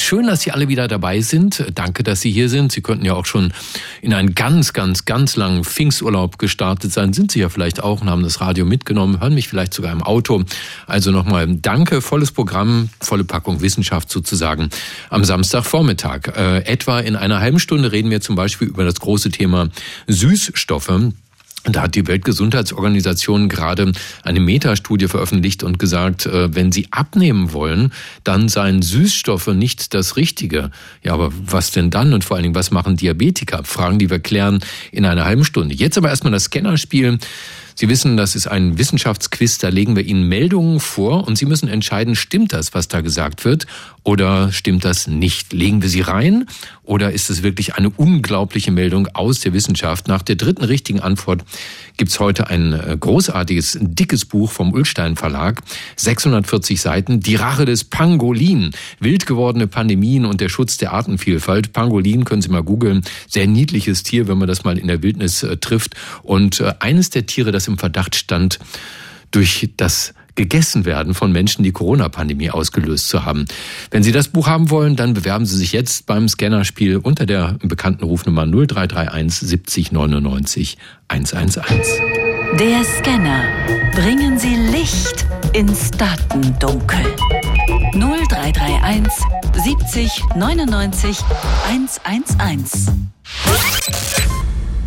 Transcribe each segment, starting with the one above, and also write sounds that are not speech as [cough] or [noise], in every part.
Schön, dass Sie alle wieder dabei sind. Danke, dass Sie hier sind. Sie könnten ja auch schon in einen ganz, ganz, ganz langen Pfingsturlaub gestartet sein. Sind Sie ja vielleicht auch und haben das Radio mitgenommen, hören mich vielleicht sogar im Auto. Also nochmal Danke, volles Programm, volle Packung Wissenschaft sozusagen am Samstagvormittag. Äh, etwa in einer halben Stunde reden wir zum Beispiel über das große Thema Süßstoffe. Da hat die Weltgesundheitsorganisation gerade eine Metastudie veröffentlicht und gesagt, äh, wenn Sie abnehmen wollen, dann seien Süßstoffe nicht das Richtige. Ja, aber was denn dann? Und vor allen Dingen, was machen Diabetiker? Fragen, die wir klären in einer halben Stunde. Jetzt aber erstmal das Scannerspiel. Sie wissen, das ist ein Wissenschaftsquiz, da legen wir Ihnen Meldungen vor und Sie müssen entscheiden, stimmt das, was da gesagt wird oder stimmt das nicht? Legen wir sie rein oder ist es wirklich eine unglaubliche Meldung aus der Wissenschaft? Nach der dritten richtigen Antwort gibt's heute ein äh, großartiges, dickes Buch vom Ulstein Verlag, 640 Seiten, Die Rache des Pangolin, wild gewordene Pandemien und der Schutz der Artenvielfalt. Pangolin können Sie mal googeln, sehr niedliches Tier, wenn man das mal in der Wildnis äh, trifft. Und äh, eines der Tiere, das im Verdacht stand, durch das gegessen werden von Menschen, die Corona-Pandemie ausgelöst zu haben. Wenn Sie das Buch haben wollen, dann bewerben Sie sich jetzt beim Scannerspiel unter der bekannten Rufnummer 0331 70 99 111. Der Scanner. Bringen Sie Licht ins Datendunkel. 0331 70 99 111.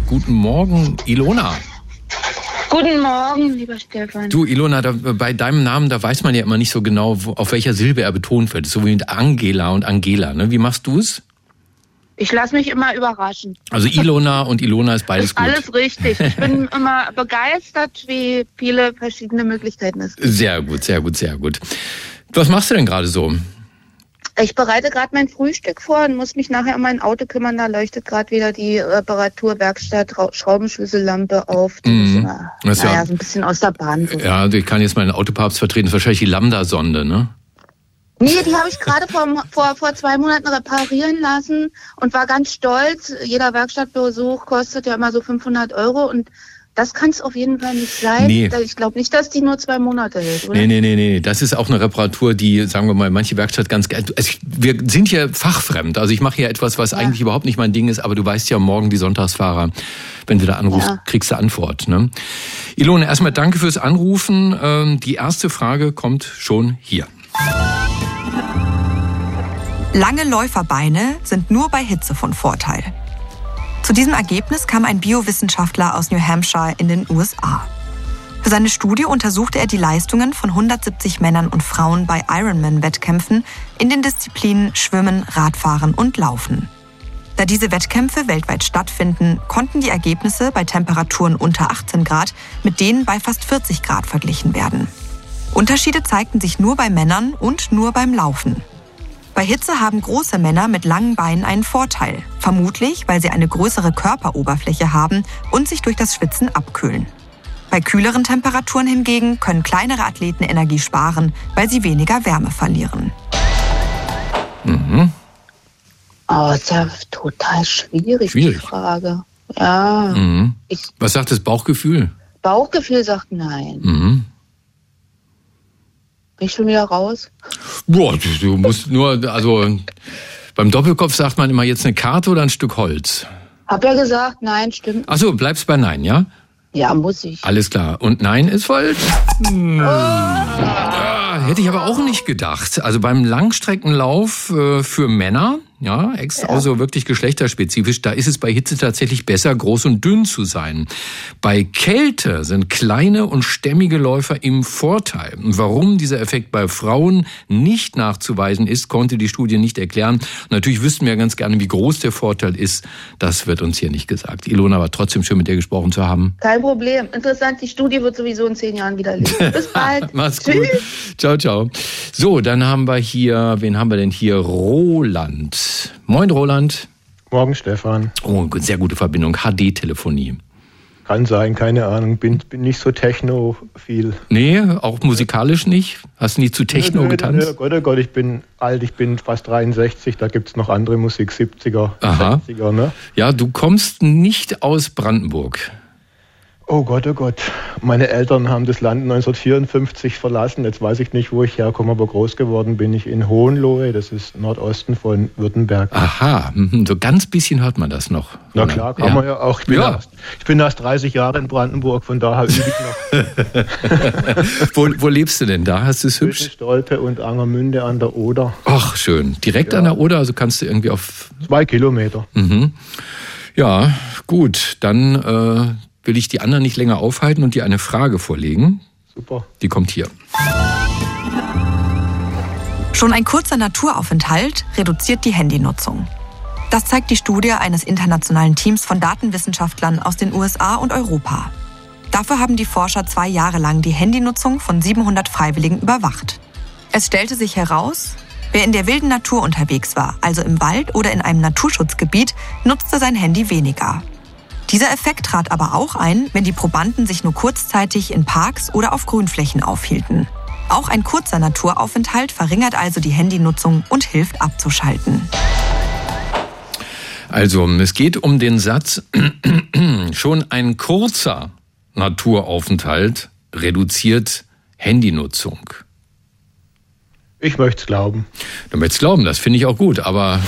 Guten Morgen, Ilona. Guten Morgen, lieber Stefan. Du, Ilona, da, bei deinem Namen, da weiß man ja immer nicht so genau, wo, auf welcher Silbe er betont wird. So wie mit Angela und Angela. Ne? Wie machst du es? Ich lasse mich immer überraschen. Also Ilona und Ilona ist beides [laughs] ist gut. Alles richtig. Ich bin [laughs] immer begeistert, wie viele verschiedene Möglichkeiten es gibt. Sehr gut, sehr gut, sehr gut. Was machst du denn gerade so? Ich bereite gerade mein Frühstück vor und muss mich nachher um mein Auto kümmern. Da leuchtet gerade wieder die Reparaturwerkstatt Schraubenschlüssellampe auf. Die mhm. ist, naja, ja, so ein bisschen aus der Bahn. Ja, ich kann jetzt meinen Autopapst vertreten. Das ist wahrscheinlich die Lambda-Sonde, ne? Nee, die habe ich gerade vor, vor, vor zwei Monaten reparieren lassen und war ganz stolz. Jeder Werkstattbesuch kostet ja immer so 500 Euro und das kann es auf jeden Fall nicht sein. Nee. Ich glaube nicht, dass die nur zwei Monate hält, oder? Nee, nee, nee, nee. Das ist auch eine Reparatur, die, sagen wir mal, manche Werkstatt ganz also Wir sind hier fachfremd. Also ich mache hier etwas, was ja. eigentlich überhaupt nicht mein Ding ist, aber du weißt ja morgen die Sonntagsfahrer, wenn du da anrufst, ja. kriegst du Antwort. Ne? Ilone, erstmal danke fürs Anrufen. Ähm, die erste Frage kommt schon hier. Lange Läuferbeine sind nur bei Hitze von Vorteil. Zu diesem Ergebnis kam ein Biowissenschaftler aus New Hampshire in den USA. Für seine Studie untersuchte er die Leistungen von 170 Männern und Frauen bei Ironman-Wettkämpfen in den Disziplinen Schwimmen, Radfahren und Laufen. Da diese Wettkämpfe weltweit stattfinden, konnten die Ergebnisse bei Temperaturen unter 18 Grad mit denen bei fast 40 Grad verglichen werden. Unterschiede zeigten sich nur bei Männern und nur beim Laufen. Bei Hitze haben große Männer mit langen Beinen einen Vorteil, vermutlich weil sie eine größere Körperoberfläche haben und sich durch das Schwitzen abkühlen. Bei kühleren Temperaturen hingegen können kleinere Athleten Energie sparen, weil sie weniger Wärme verlieren. Mhm. Oh, ist ja total schwierig, schwierig. die Frage. Ja. Mhm. Was sagt das Bauchgefühl? Bauchgefühl sagt nein. Mhm. Ich schon wieder raus? Boah, du musst nur, also beim Doppelkopf sagt man immer jetzt eine Karte oder ein Stück Holz. Hab ja gesagt, nein, stimmt. Achso, bleibst bei Nein, ja? Ja, muss ich. Alles klar. Und Nein ist falsch? Hm. Oh. Hätte ich aber auch nicht gedacht. Also beim Langstreckenlauf äh, für Männer ja, extra ja. also wirklich geschlechterspezifisch. Da ist es bei Hitze tatsächlich besser, groß und dünn zu sein. Bei Kälte sind kleine und stämmige Läufer im Vorteil. Warum dieser Effekt bei Frauen nicht nachzuweisen ist, konnte die Studie nicht erklären. Natürlich wüssten wir ganz gerne, wie groß der Vorteil ist. Das wird uns hier nicht gesagt. Ilona war trotzdem schön mit dir gesprochen zu haben. Kein Problem. Interessant, die Studie wird sowieso in zehn Jahren widerlegt. Bis [laughs] bald. Mach's gut. Ciao, ciao. So, dann haben wir hier, wen haben wir denn hier? Roland. Moin, Roland. Morgen, Stefan. Oh, sehr gute Verbindung. HD-Telefonie. Kann sein, keine Ahnung. Bin, bin nicht so technophil. Nee, auch musikalisch nicht? Hast du nie zu Techno nö, nö, getanzt? Nö, Gott, oh Gott, ich bin alt, ich bin fast 63, da gibt es noch andere Musik, 70er, Aha. 60er, ne? Ja, du kommst nicht aus Brandenburg. Oh Gott, oh Gott. Meine Eltern haben das Land 1954 verlassen. Jetzt weiß ich nicht, wo ich herkomme, aber groß geworden bin ich in Hohenlohe. Das ist Nordosten von Württemberg. Aha, mhm, so ganz bisschen hört man das noch. Na klar, kann ja. man ja auch. Ich bin, Ja. Erst, ich bin erst 30 Jahre in Brandenburg, von daher übe ich noch [laughs] wo, wo lebst du denn da? Hast du es zwischen hübsch? Stolpe und Angermünde an der Oder. Ach, schön. Direkt an der Oder, also kannst du irgendwie auf. Zwei Kilometer. Mhm. Ja, gut. Dann äh, will ich die anderen nicht länger aufhalten und dir eine Frage vorlegen. Super. Die kommt hier. Schon ein kurzer Naturaufenthalt reduziert die Handynutzung. Das zeigt die Studie eines internationalen Teams von Datenwissenschaftlern aus den USA und Europa. Dafür haben die Forscher zwei Jahre lang die Handynutzung von 700 Freiwilligen überwacht. Es stellte sich heraus, wer in der wilden Natur unterwegs war, also im Wald oder in einem Naturschutzgebiet, nutzte sein Handy weniger. Dieser Effekt trat aber auch ein, wenn die Probanden sich nur kurzzeitig in Parks oder auf Grünflächen aufhielten. Auch ein kurzer Naturaufenthalt verringert also die Handynutzung und hilft abzuschalten. Also, es geht um den Satz, [clears throat] schon ein kurzer Naturaufenthalt reduziert Handynutzung. Ich möchte es glauben. Du möchtest glauben, das finde ich auch gut, aber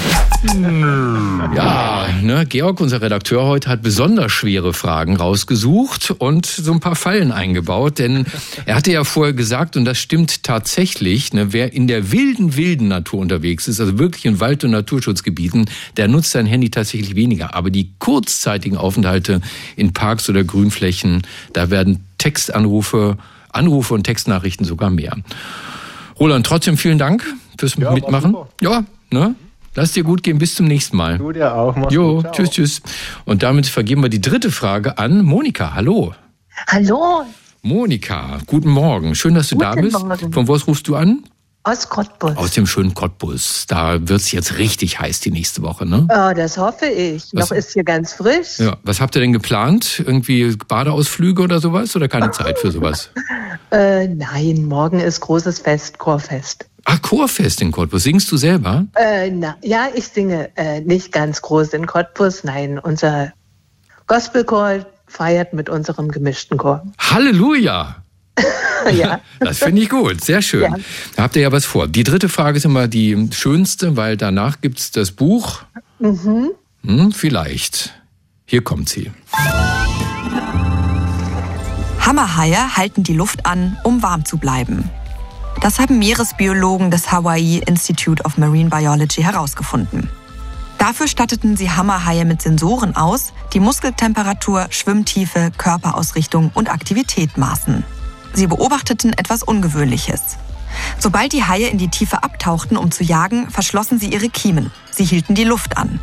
ja, ne, Georg, unser Redakteur heute, hat besonders schwere Fragen rausgesucht und so ein paar Fallen eingebaut, denn er hatte ja vorher gesagt, und das stimmt tatsächlich, ne, wer in der wilden, wilden Natur unterwegs ist, also wirklich in Wald- und Naturschutzgebieten, der nutzt sein Handy tatsächlich weniger. Aber die kurzzeitigen Aufenthalte in Parks oder Grünflächen, da werden Textanrufe, Anrufe und Textnachrichten sogar mehr. Roland, trotzdem vielen Dank fürs Ja, Mitmachen. Ja, ne? Lass dir gut gehen, bis zum nächsten Mal. Du dir auch. Mach's Jo, gut. Tschüss, tschüss. Und damit vergeben wir die dritte Frage an Monika. Hallo. Hallo, Monika, guten Morgen. Schön, dass du da Guten bist. Morgen. Von wo aus rufst du an? aus Cottbus. Aus dem schönen Cottbus. Da wird's jetzt richtig heiß die nächste Woche, ne? Oh, das hoffe ich. Was- Noch ist hier ganz frisch. Ja. Was habt ihr denn geplant? Irgendwie Badeausflüge oder sowas? Oder keine Zeit für sowas? [laughs] Äh, nein, morgen ist großes Fest, Chorfest. Ah, Chorfest in Cottbus. Singst du selber? Äh, na, ja, ich singe äh, nicht ganz groß in Cottbus. Nein, unser Gospelchor feiert mit unserem gemischten Chor. Halleluja! [laughs] ja. Das finde ich gut, sehr schön. Ja. Da habt ihr ja was vor. Die dritte Frage ist immer die schönste, weil danach gibt's das Buch. Mhm. Hm, vielleicht. Hier kommt sie. Hammerhaie halten die Luft an, um warm zu bleiben. Das haben Meeresbiologen des Hawaii Institute of Marine Biology herausgefunden. Dafür statteten sie Hammerhaie mit Sensoren aus, die Muskeltemperatur, Schwimmtiefe, Körperausrichtung und Aktivität maßen. Sie beobachteten etwas Ungewöhnliches. Sobald die Haie in die Tiefe abtauchten, um zu jagen, verschlossen sie ihre Kiemen. Sie hielten die Luft an.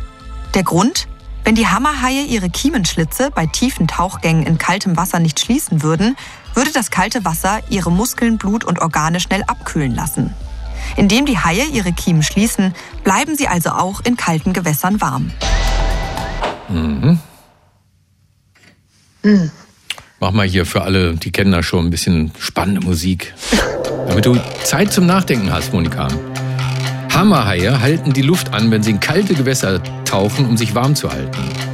Der Grund? Wenn die Hammerhaie ihre Kiemenschlitze bei tiefen Tauchgängen in kaltem Wasser nicht schließen würden, würde das kalte Wasser ihre Muskeln, Blut und Organe schnell abkühlen lassen. Indem die Haie ihre Kiemen schließen, bleiben sie also auch in kalten Gewässern warm. Mach mal hier für alle, die kennen das schon, ein bisschen spannende Musik. Damit du Zeit zum Nachdenken hast, Monika. Hammerhaie halten die Luft an, wenn sie in kalte Gewässer tauchen, um sich warm zu halten.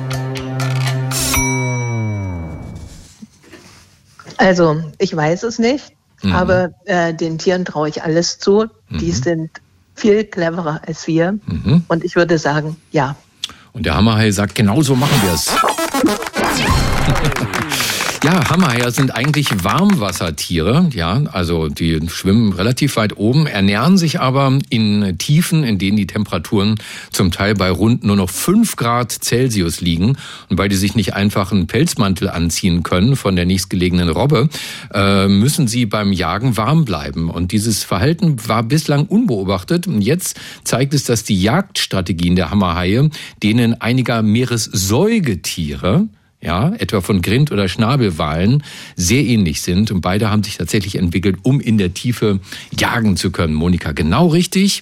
Also, ich weiß es nicht, Mhm. aber äh, den Tieren traue ich alles zu. Die sind viel cleverer als wir. Mhm. Und ich würde sagen, ja. Und der Hammerhai sagt, genau so machen wir es. Ja, Hammerhaie sind eigentlich Warmwassertiere, ja, also die schwimmen relativ weit oben, ernähren sich aber in Tiefen, in denen die Temperaturen zum Teil bei rund nur noch 5 Grad Celsius liegen. Und weil die sich nicht einfach einen Pelzmantel anziehen können von der nächstgelegenen Robbe, äh, müssen sie beim Jagen warm bleiben. Und dieses Verhalten war bislang unbeobachtet. Und jetzt zeigt es, dass die Jagdstrategien der Hammerhaie denen einiger Meeressäugetiere ja, etwa von Grind- oder Schnabelwalen, sehr ähnlich sind. Und beide haben sich tatsächlich entwickelt, um in der Tiefe jagen zu können. Monika, genau richtig.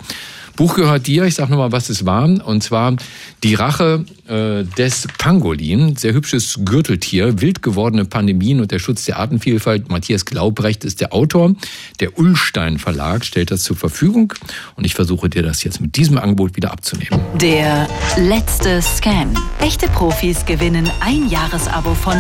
Buch gehört dir, ich sage nochmal, was es war, und zwar Die Rache äh, des Pangolin, sehr hübsches Gürteltier, wild gewordene Pandemien und der Schutz der Artenvielfalt. Matthias Glaubrecht ist der Autor. Der Ullstein Verlag stellt das zur Verfügung und ich versuche dir das jetzt mit diesem Angebot wieder abzunehmen. Der letzte Scan. Echte Profis gewinnen ein Jahresabo von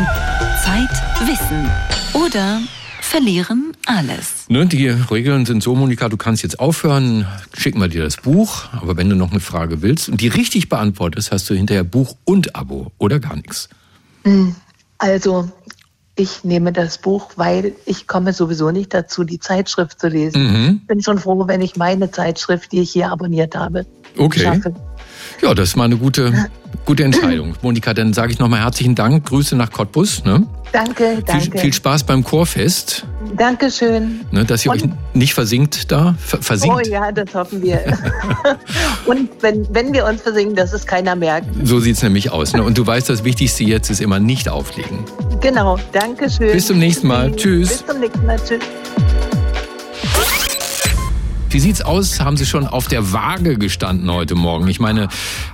Zeit, Wissen oder verlieren alles. Ne, die Regeln sind so, Monika, du kannst jetzt aufhören, schicken wir dir das Buch, aber wenn du noch eine Frage willst und die richtig beantwortest, hast du hinterher Buch und Abo oder gar nichts. Hm, also, ich nehme das Buch, weil ich komme sowieso nicht dazu, die Zeitschrift zu lesen. Mhm. Bin schon froh, wenn ich meine Zeitschrift, die ich hier abonniert habe, okay. schaffe. Ja, das ist mal eine gute, gute Entscheidung. Monika, dann sage ich nochmal herzlichen Dank. Grüße nach Cottbus. Ne? Danke, danke. Viel, viel Spaß beim Chorfest. Dankeschön. Ne, dass ihr Und, euch nicht versinkt da? Versinkt? Oh ja, das hoffen wir. [laughs] Und wenn, wenn wir uns versinken, dass es keiner merkt. So sieht es nämlich aus. Ne? Und du weißt, das Wichtigste jetzt ist immer nicht auflegen. Genau, Dankeschön. Bis zum nächsten Mal. Tschüss. Bis zum nächsten Mal. Tschüss. Wie sieht's aus? Haben Sie schon auf der Waage gestanden heute Morgen? Ich meine,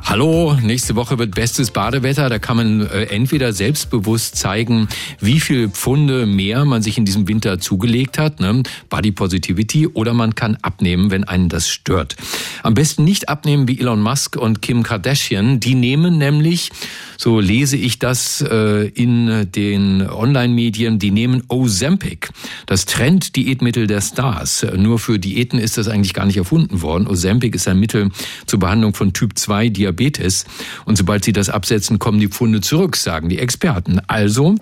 hallo, nächste Woche wird bestes Badewetter. Da kann man äh, entweder selbstbewusst zeigen, wie viel Pfunde mehr man sich in diesem Winter zugelegt hat, ne? Body Positivity, oder man kann abnehmen, wenn einen das stört. Am besten nicht abnehmen wie Elon Musk und Kim Kardashian. Die nehmen nämlich so lese ich das äh, in den Online-Medien, die nehmen Ozempic, das Trend-Diätmittel der Stars. Nur für Diäten ist das eigentlich gar nicht erfunden worden. Ozempic ist ein Mittel zur Behandlung von Typ 2 Diabetes. Und sobald sie das absetzen, kommen die Pfunde zurück, sagen die Experten. Also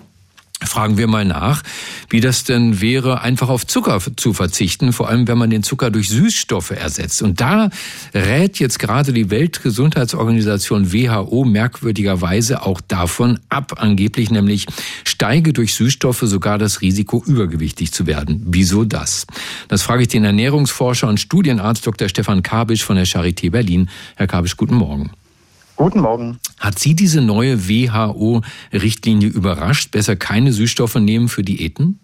Fragen wir mal nach, wie das denn wäre, einfach auf Zucker zu verzichten, vor allem wenn man den Zucker durch Süßstoffe ersetzt. Und da rät jetzt gerade die Weltgesundheitsorganisation WHO merkwürdigerweise auch davon ab, angeblich nämlich steige durch Süßstoffe sogar das Risiko, übergewichtig zu werden. Wieso das? Das frage ich den Ernährungsforscher und Studienarzt Dr. Stefan Kabisch von der Charité Berlin. Herr Kabisch, guten Morgen. Guten Morgen. Hat Sie diese neue WHO-Richtlinie überrascht? Besser keine Süßstoffe nehmen für Diäten?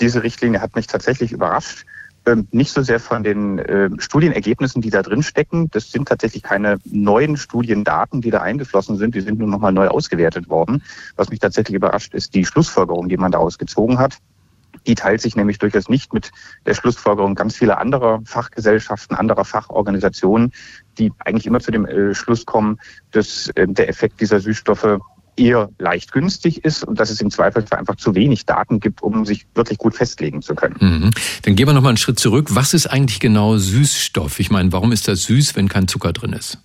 Diese Richtlinie hat mich tatsächlich überrascht. Ähm, nicht so sehr von den äh, Studienergebnissen, die da drin stecken. Das sind tatsächlich keine neuen Studiendaten, die da eingeflossen sind. Die sind nur nochmal neu ausgewertet worden. Was mich tatsächlich überrascht, ist die Schlussfolgerung, die man daraus gezogen hat. Die teilt sich nämlich durchaus nicht mit der Schlussfolgerung ganz vieler anderer Fachgesellschaften, anderer Fachorganisationen, die eigentlich immer zu dem äh, Schluss kommen, dass äh, der Effekt dieser Süßstoffe eher leicht günstig ist und dass es im Zweifelsfall einfach zu wenig Daten gibt, um sich wirklich gut festlegen zu können. Mhm. Dann gehen wir noch mal einen Schritt zurück. Was ist eigentlich genau Süßstoff? Ich meine, warum ist das süß, wenn kein Zucker drin ist?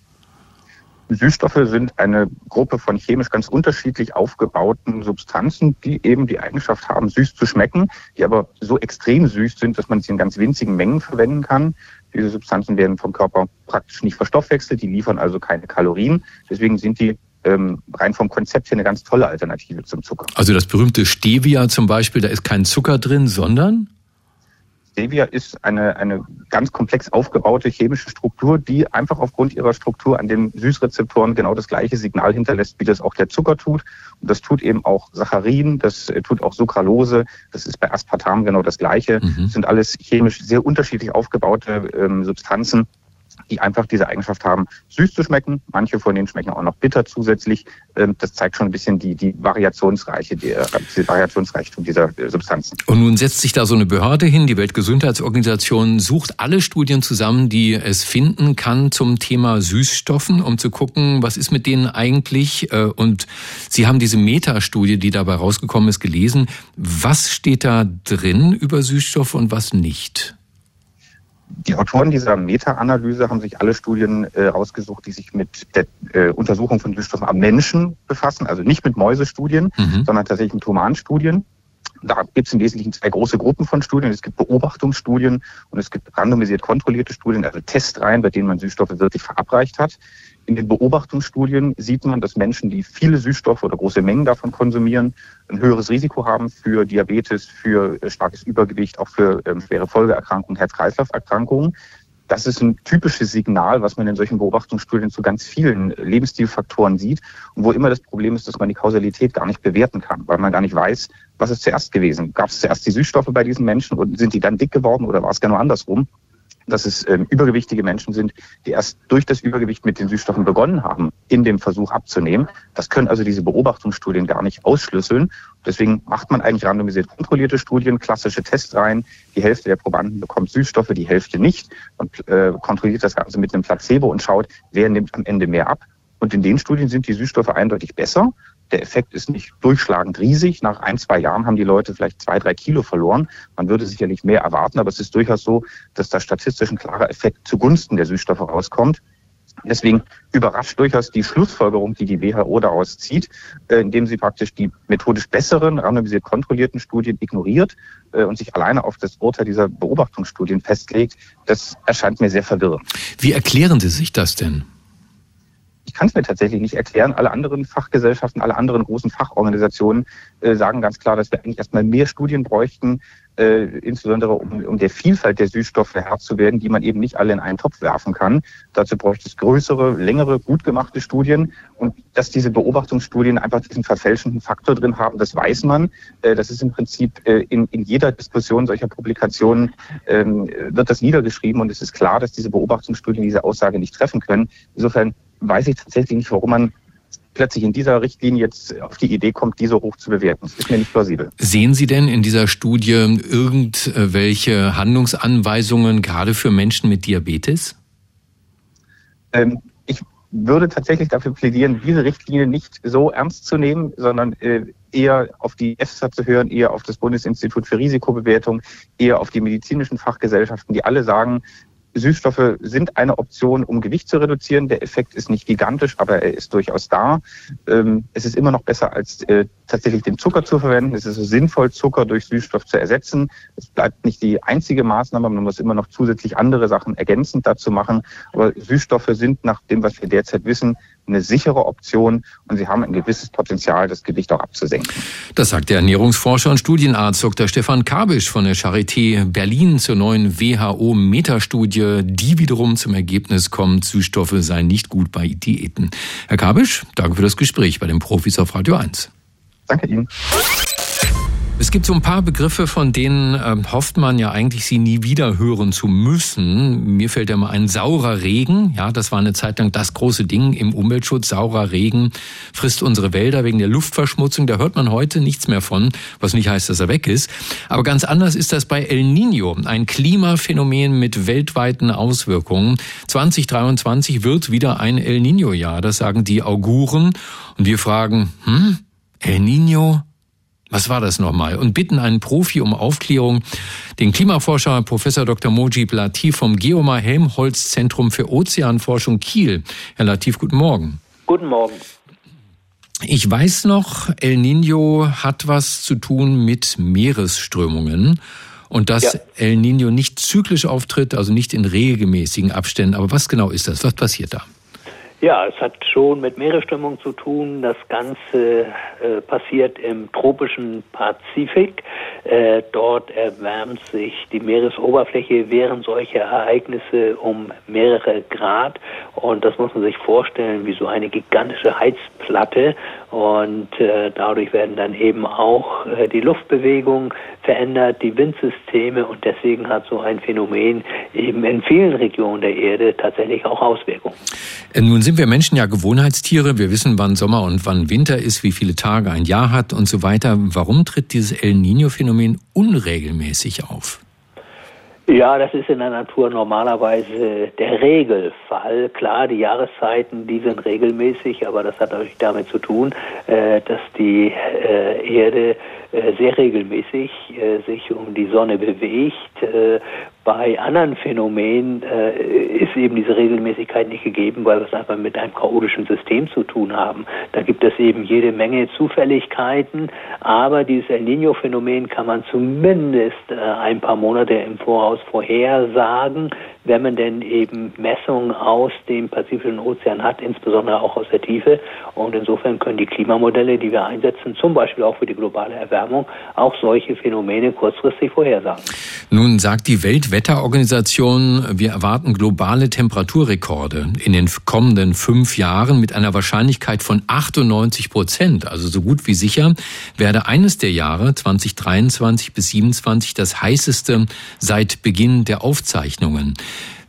Süßstoffe sind eine Gruppe von chemisch ganz unterschiedlich aufgebauten Substanzen, die eben die Eigenschaft haben, süß zu schmecken, die aber so extrem süß sind, dass man sie in ganz winzigen Mengen verwenden kann. Diese Substanzen werden vom Körper praktisch nicht verstoffwechselt, die liefern also keine Kalorien. Deswegen sind die ähm, rein vom Konzept her eine ganz tolle Alternative zum Zucker. Also das berühmte Stevia zum Beispiel, da ist kein Zucker drin, sondern? Stevia ist eine, eine ganz komplex aufgebaute chemische Struktur, die einfach aufgrund ihrer Struktur an den Süßrezeptoren genau das gleiche Signal hinterlässt, wie das auch der Zucker tut. Und das tut eben auch Saccharin, das tut auch Sucralose, das ist bei Aspartam genau das gleiche. Mhm. Das sind alles chemisch sehr unterschiedlich aufgebaute ähm, Substanzen, die einfach diese Eigenschaft haben, süß zu schmecken. Manche von denen schmecken auch noch bitter zusätzlich. Ähm, das zeigt schon ein bisschen die, die Variationsreiche, die, äh, die Variationsreichtum dieser äh, Substanzen. Und nun setzt sich da so eine Behörde hin, die Weltgesundheitsorganisation sucht alle Studien zusammen, die es finden kann zum Thema Süßstoffen, um zu gucken, was ist mit denen eigentlich. Äh, und Sie haben diese Metastudie, die dabei rausgekommen ist, gelesen. Was steht da drin über Süßstoffe und was nicht? Die Autoren dieser Meta-Analyse haben sich alle Studien äh, rausgesucht, die sich mit der äh, Untersuchung von Süßstoffen am Menschen befassen, also nicht mit Mäusestudien, mhm. sondern tatsächlich mit Humanstudien. Da gibt es im Wesentlichen zwei große Gruppen von Studien. Es gibt Beobachtungsstudien und es gibt randomisiert kontrollierte Studien, also Testreihen, bei denen man Süßstoffe wirklich verabreicht hat. In den Beobachtungsstudien sieht man, dass Menschen, die viele Süßstoffe oder große Mengen davon konsumieren, ein höheres Risiko haben für Diabetes, für äh, starkes Übergewicht, auch für ähm, schwere Folgeerkrankungen, Herz-Kreislauf-Erkrankungen. Das ist ein typisches Signal, was man in solchen Beobachtungsstudien zu ganz vielen Lebensstilfaktoren sieht und wo immer das Problem ist, dass man die Kausalität gar nicht bewerten kann, weil man gar nicht weiß, was ist zuerst gewesen. Gab es zuerst die Süßstoffe bei diesen Menschen und sind die dann dick geworden oder war es genau andersrum? Dass es ähm, übergewichtige Menschen sind, die erst durch das Übergewicht mit den Süßstoffen begonnen haben, in dem Versuch abzunehmen. Das können also diese Beobachtungsstudien gar nicht ausschlüsseln. Deswegen macht man eigentlich randomisiert kontrollierte Studien, klassische Testreihen. Die Hälfte der Probanden bekommt Süßstoffe, die Hälfte nicht und äh, kontrolliert das Ganze mit einem Placebo und schaut, wer nimmt am Ende mehr ab. Und in den Studien sind die Süßstoffe eindeutig besser. Der Effekt ist nicht durchschlagend riesig. Nach ein, zwei Jahren haben die Leute vielleicht zwei, drei Kilo verloren. Man würde sicherlich mehr erwarten, aber es ist durchaus so, dass da statistisch ein klarer Effekt zugunsten der Süßstoffe rauskommt. Deswegen überrascht durchaus die Schlussfolgerung, die die WHO daraus zieht, äh, indem sie praktisch die methodisch besseren, randomisiert kontrollierten Studien ignoriert äh, und sich alleine auf das Urteil dieser Beobachtungsstudien festlegt. Das erscheint mir sehr verwirrend. Wie erklären Sie sich das denn? Ich kann es mir tatsächlich nicht erklären. Alle anderen Fachgesellschaften, alle anderen großen Fachorganisationen äh, sagen ganz klar, dass wir eigentlich erstmal mehr Studien bräuchten, äh, insbesondere um, um der Vielfalt der Süßstoffe Herr zu werden, die man eben nicht alle in einen Topf werfen kann. Dazu bräuchte es größere, längere, gut gemachte Studien. Und dass diese Beobachtungsstudien einfach diesen verfälschenden Faktor drin haben, das weiß man. Äh, das ist im Prinzip äh, in, in jeder Diskussion solcher Publikationen ähm, wird das niedergeschrieben und es ist klar, dass diese Beobachtungsstudien diese Aussage nicht treffen können. Insofern weiß ich tatsächlich nicht, warum man plötzlich in dieser Richtlinie jetzt auf die Idee kommt, diese hoch zu bewerten. Das ist mir nicht plausibel. Sehen Sie denn in dieser Studie irgendwelche Handlungsanweisungen gerade für Menschen mit Diabetes? Ähm, ich würde tatsächlich dafür plädieren, diese Richtlinie nicht so ernst zu nehmen, sondern äh, eher auf die EFSA zu hören, eher auf das Bundesinstitut für Risikobewertung, eher auf die medizinischen Fachgesellschaften, die alle sagen, Süßstoffe sind eine Option, um Gewicht zu reduzieren. Der Effekt ist nicht gigantisch, aber er ist durchaus da. Ähm, es ist immer noch besser, als äh, tatsächlich den Zucker zu verwenden. Es ist sinnvoll, Zucker durch Süßstoff zu ersetzen. Es bleibt nicht die einzige Maßnahme, man muss immer noch zusätzlich andere Sachen ergänzend dazu machen. Aber Süßstoffe sind nach dem, was wir derzeit wissen, eine sichere Option und sie haben ein gewisses Potenzial, das Gewicht auch abzusenken. Das sagt der Ernährungsforscher und Studienarzt Dr. Stefan Kabisch von der Charité Berlin zur neuen WHO-Metastudie, die wiederum zum Ergebnis kommt, Süßstoffe seien nicht gut bei Diäten. Herr Kabisch, danke für das Gespräch bei den Profis auf Radio 1. Danke Ihnen. Es gibt so ein paar Begriffe, von denen äh, hofft man ja eigentlich, sie nie wieder hören zu müssen. Mir fällt ja mal ein saurer Regen. Ja, das war eine Zeit lang das große Ding im Umweltschutz. Saurer Regen frisst unsere Wälder wegen der Luftverschmutzung. Da hört man heute nichts mehr von, was nicht heißt, dass er weg ist. Aber ganz anders ist das bei El Nino, ein Klimaphänomen mit weltweiten Auswirkungen. 2023 wird wieder ein El Nino-Jahr, das sagen die Auguren. Und wir fragen, hm, El Nino? Was war das nochmal? Und bitten einen Profi um Aufklärung, den Klimaforscher Professor Dr. Mojib Latif vom Geomar Helmholtz Zentrum für Ozeanforschung Kiel. Herr Latif, guten Morgen. Guten Morgen. Ich weiß noch, El Nino hat was zu tun mit Meeresströmungen und dass ja. El Nino nicht zyklisch auftritt, also nicht in regelmäßigen Abständen. Aber was genau ist das? Was passiert da? Ja, es hat schon mit Meeresströmung zu tun. Das Ganze äh, passiert im tropischen Pazifik. Äh, dort erwärmt sich die Meeresoberfläche während solcher Ereignisse um mehrere Grad. Und das muss man sich vorstellen wie so eine gigantische Heizplatte. Und äh, dadurch werden dann eben auch äh, die Luftbewegung verändert, die Windsysteme. Und deswegen hat so ein Phänomen eben in vielen Regionen der Erde tatsächlich auch Auswirkungen. Äh, nun sind wir Menschen ja Gewohnheitstiere. Wir wissen, wann Sommer und wann Winter ist, wie viele Tage ein Jahr hat und so weiter. Warum tritt dieses El Nino-Phänomen unregelmäßig auf? Ja, das ist in der Natur normalerweise der Regelfall. Klar, die Jahreszeiten, die sind regelmäßig, aber das hat natürlich damit zu tun, äh, dass die äh, Erde äh, sehr regelmäßig sich um die Sonne bewegt bei anderen Phänomenen äh, ist eben diese Regelmäßigkeit nicht gegeben, weil wir es einfach mit einem chaotischen System zu tun haben. Da gibt es eben jede Menge Zufälligkeiten, aber dieses El Nino-Phänomen kann man zumindest äh, ein paar Monate im Voraus vorhersagen, wenn man denn eben Messungen aus dem Pazifischen Ozean hat, insbesondere auch aus der Tiefe. Und insofern können die Klimamodelle, die wir einsetzen, zum Beispiel auch für die globale Erwärmung, auch solche Phänomene kurzfristig vorhersagen. Nun sagt die Welt Weltwetterorganisation, wir erwarten globale Temperaturrekorde in den kommenden fünf Jahren mit einer Wahrscheinlichkeit von 98 Prozent. Also so gut wie sicher werde eines der Jahre 2023 bis 2027 das heißeste seit Beginn der Aufzeichnungen.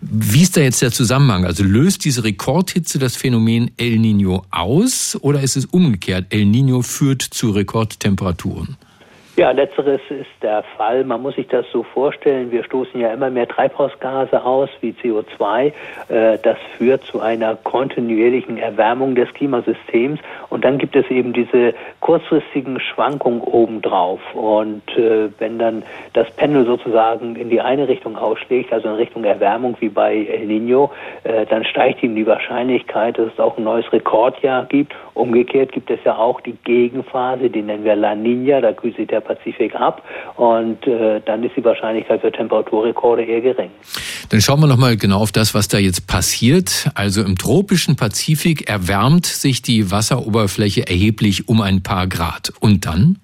Wie ist da jetzt der Zusammenhang? Also löst diese Rekordhitze das Phänomen El Nino aus oder ist es umgekehrt? El Nino führt zu Rekordtemperaturen? Ja, letzteres ist der Fall. Man muss sich das so vorstellen, wir stoßen ja immer mehr Treibhausgase aus wie CO2. Äh, das führt zu einer kontinuierlichen Erwärmung des Klimasystems und dann gibt es eben diese kurzfristigen Schwankungen obendrauf. Und äh, wenn dann das Pendel sozusagen in die eine Richtung ausschlägt, also in Richtung Erwärmung wie bei El Nino, äh, dann steigt ihm die Wahrscheinlichkeit, dass es auch ein neues Rekordjahr gibt. Umgekehrt gibt es ja auch die Gegenphase, die nennen wir La Nina, da kühlt sich der Pazifik ab und äh, dann ist die Wahrscheinlichkeit für Temperaturrekorde eher gering. Dann schauen wir nochmal genau auf das, was da jetzt passiert. Also im tropischen Pazifik erwärmt sich die Wasseroberfläche erheblich um ein paar Grad. Und dann?